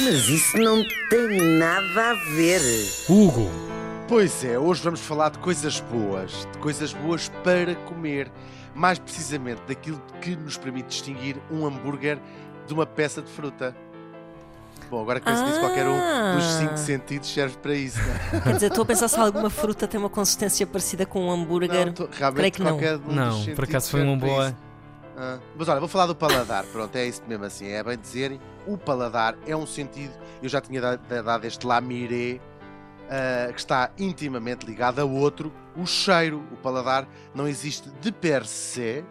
Mas isso não tem nada a ver. Hugo, Pois é, hoje vamos falar de coisas boas, de coisas boas para comer, mais precisamente daquilo que nos permite distinguir um hambúrguer de uma peça de fruta. Bom, agora que penso nisso, qualquer um dos cinco Ah. sentidos serve para isso, não é? Quer dizer, estou a pensar se alguma fruta tem uma consistência parecida com um hambúrguer. Não, tô- realmente Creio que não. qualquer um dos não, por acaso foi uma boa. Ah, mas olha, vou falar do paladar. Pronto, é isso mesmo assim. É bem dizerem. O paladar é um sentido. Eu já tinha dado, dado este lamiré. ah, que está intimamente ligado a outro, o cheiro. O paladar não existe de per se,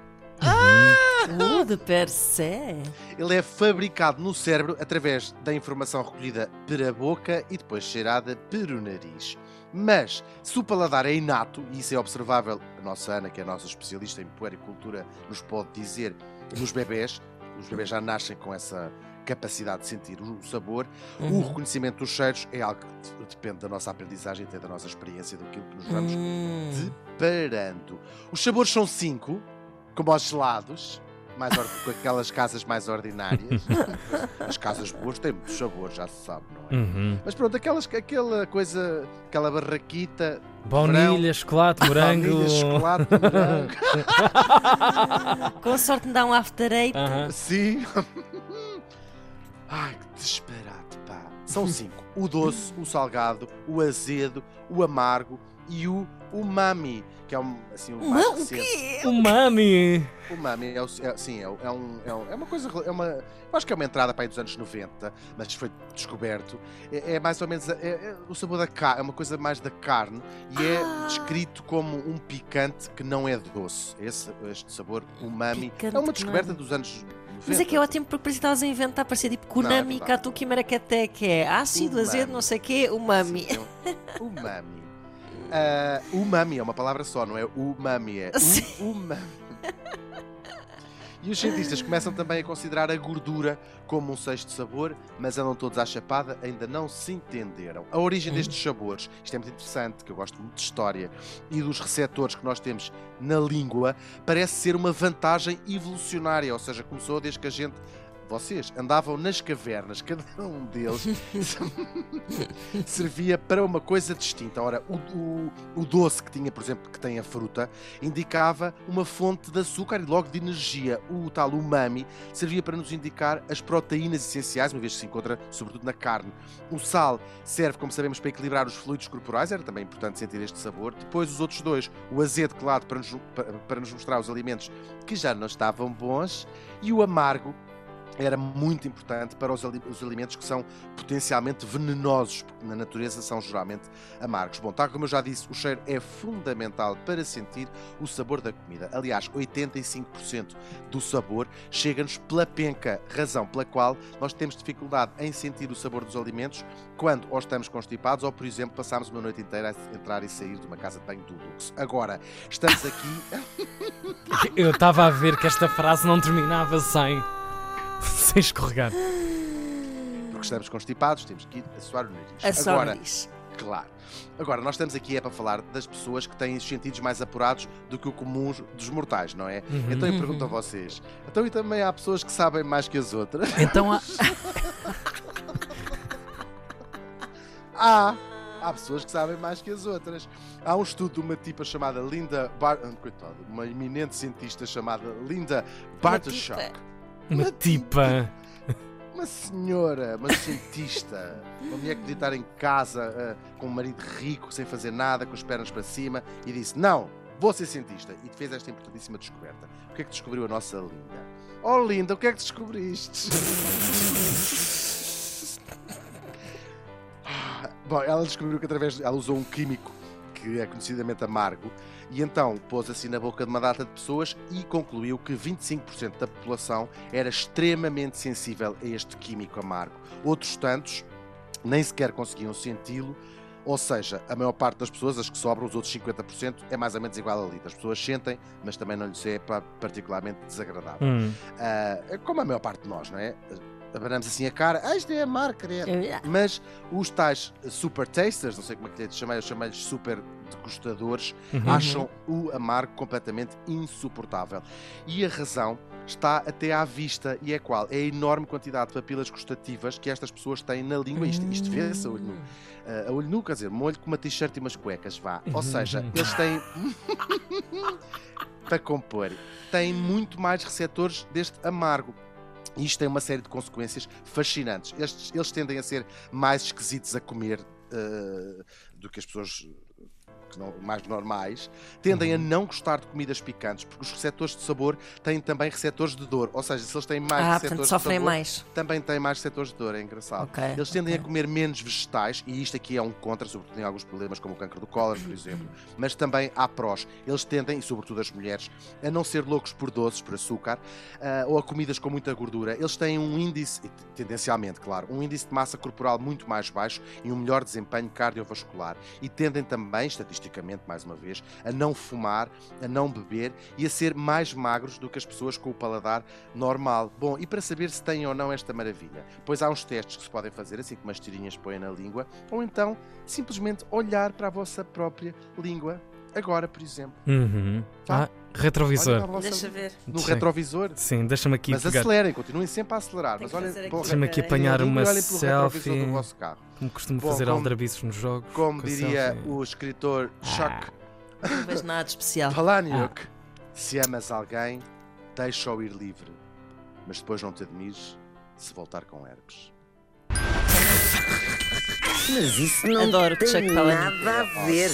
Uh, de per se. ele é fabricado no cérebro através da informação recolhida pela boca e depois cheirada pelo nariz. Mas, se o paladar é inato, e isso é observável, a nossa Ana, que é a nossa especialista em puericultura, nos pode dizer, nos bebés, os bebés já nascem com essa capacidade de sentir o sabor, o Uhum. reconhecimento dos cheiros é algo que de- depende da nossa aprendizagem, até da nossa experiência, daquilo que nos vamos Hum. deparando. Os sabores são cinco, como os gelados, mais or- com aquelas casas mais ordinárias. As casas boas têm muitos sabores, já se sabe, não é? Uhum. Mas pronto, aquelas, aquela coisa, aquela barraquita, Baunilha, chocolate, morango. baunilha, chocolate, morango. Com sorte me dá um after eight. Aham. Sim. Ai, que disparate, pá. São cinco. O doce, o salgado, o azedo, o amargo e o umami, que é um, assim, o mais Uma- o quê? Umami. O Mami é, o- é- sim, é, é um, é, um- é uma coisa. É uma, eu acho que é uma entrada para aí dos anos 90, mas foi descoberto. É, é mais ou menos. é- é o sabor da carne, é uma coisa mais da carne e é Ah. descrito como um picante que não é doce. Esse, este sabor umami Picante é uma descoberta não é- dos anos 90. Mas é que é ótimo porque parece que estavas a inventar, parecia tipo Não, é Konami. Katuki, Maracaté, que é ácido, Umami. azedo, não sei o quê, umami. Sim, é um- umami. Ah, umami é uma palavra só, não é umami, é umami. E os cientistas começam também a considerar a gordura como um sexto sabor, mas andam todos à chapada, ainda não se entenderam. A origem destes sabores, isto é muito interessante, que eu gosto muito de história, e dos receptores que nós temos na língua, parece ser uma vantagem evolucionária, ou seja, começou desde que a gente. Vocês andavam nas cavernas, cada um deles servia para uma coisa distinta. Ora, o, o- o doce que tinha, por exemplo, que tem a fruta, indicava uma fonte de açúcar e logo de energia. O tal umami servia para nos indicar as proteínas essenciais, uma vez que se encontra sobretudo na carne. O sal serve, como sabemos, para equilibrar os fluidos corporais, era também importante sentir este sabor. Depois os outros dois, o azedo, claro, para nos, para, para nos mostrar os alimentos que já não estavam bons, e o amargo, era muito importante para os, ali- os alimentos que são potencialmente venenosos, porque na natureza são geralmente amargos. Bom, tal como eu já disse, o cheiro é fundamental para sentir o sabor da comida. Aliás, 85% do sabor chega-nos pela penca, razão pela qual nós temos dificuldade em sentir o sabor dos alimentos quando ou estamos constipados ou, por exemplo, passamos uma noite inteira a entrar e sair de uma casa de banho do luxo. Agora, estamos aqui Eu estava a ver que esta frase não terminava sem. sem escorregar. porque estamos constipados, temos que ir assoar o nariz. A só Agora, nariz. Claro. Agora, nós estamos aqui é para falar das pessoas que têm os sentidos mais apurados do que o comum dos mortais, não é? Uhum. Então eu pergunto a vocês. Então e também há pessoas que sabem mais que as outras? Então há. Há. Há pessoas que sabem mais que as outras. Há um estudo de uma tipa chamada Linda Bar... ah, Coitada, uma eminente cientista chamada Linda Bartoshuk. Uma tipa. Uma senhora, uma cientista, uma mulher que podia estar em casa ah, com um marido rico, sem fazer nada, com as pernas para cima, e disse: Não, vou ser cientista. E fez esta importantíssima descoberta. O que é que descobriu a nossa Linda? Oh, Linda, o que é que descobriste? Ah, Bom, ela descobriu que através. Ela usou um químico que é conhecidamente amargo e então pôs assim na boca de uma data de pessoas e concluiu que 25% da população era extremamente sensível a este químico amargo. Outros tantos nem sequer conseguiam senti-lo, ou seja, a maior parte das pessoas, as que sobram, os outros 50%, é mais ou menos igual ali. As pessoas sentem, mas também não lhes é pa- particularmente desagradável. Hum. É como a maior parte de nós, não é? Abanamos assim a cara, ah, isto é amargo, credo. É- Mas os tais super tasters, não sei como é que lhe chamei, eu chamei-lhes super gostadores Uhum. acham o amargo completamente insuportável. E a razão está até à vista e é qual? É a enorme quantidade de papilas gustativas que estas pessoas têm na língua. Isto, isto vê-se a olho nu. Ah, a olho nu, quer dizer, molho com uma t-shirt e umas cuecas, vá. Ou seja, eles têm. para compor, têm muito mais receptores deste amargo. E isto tem uma série de consequências fascinantes. Estes, eles tendem a ser mais esquisitos a comer ah, do que as pessoas mais normais, tendem a não gostar de comidas picantes, porque os receptores de sabor têm também receptores de dor. Ou seja, se eles têm mais Ah, receptores portanto de sofrem sabor, mais. também têm mais receptores de dor, é engraçado. Ok. Eles tendem ok. a comer menos vegetais, e isto aqui é um contra, sobretudo em alguns problemas como o câncer do cólera, por exemplo, mas também há prós. Eles tendem, e sobretudo as mulheres, a não ser loucos por doces, por açúcar, ah, ou a comidas com muita gordura. Eles têm um índice, tendencialmente, claro, um índice de massa corporal muito mais baixo e um melhor desempenho cardiovascular. E tendem também, estatisticamente, mais uma vez, a não fumar, a não beber e a ser mais magros do que as pessoas com o paladar normal. Bom, e para saber se têm ou não esta maravilha? Pois há uns testes que se podem fazer, assim que umas tirinhas põem na língua, ou então simplesmente olhar para a vossa própria língua. Agora, por exemplo. Uhum. Tá. Ah, retrovisor. Deixa ver. No Sim. retrovisor. Sim, deixa-me aqui Mas pegar. acelerem, continuem sempre a acelerar. Tem Mas olhem. Deixa-me aqui apanhar uma olhem pelo retrovisor selfie. do vosso carro. Como costumo Bom, fazer como- aldrabiços nos jogos. Como diria selfie. o escritor Chuck Não vejo nada de especial. Palahniuk, se amas alguém, deixa-o ir livre. Mas depois não te admires se voltar com herpes. Mas isso não Adoro tem Chuck nada a ver.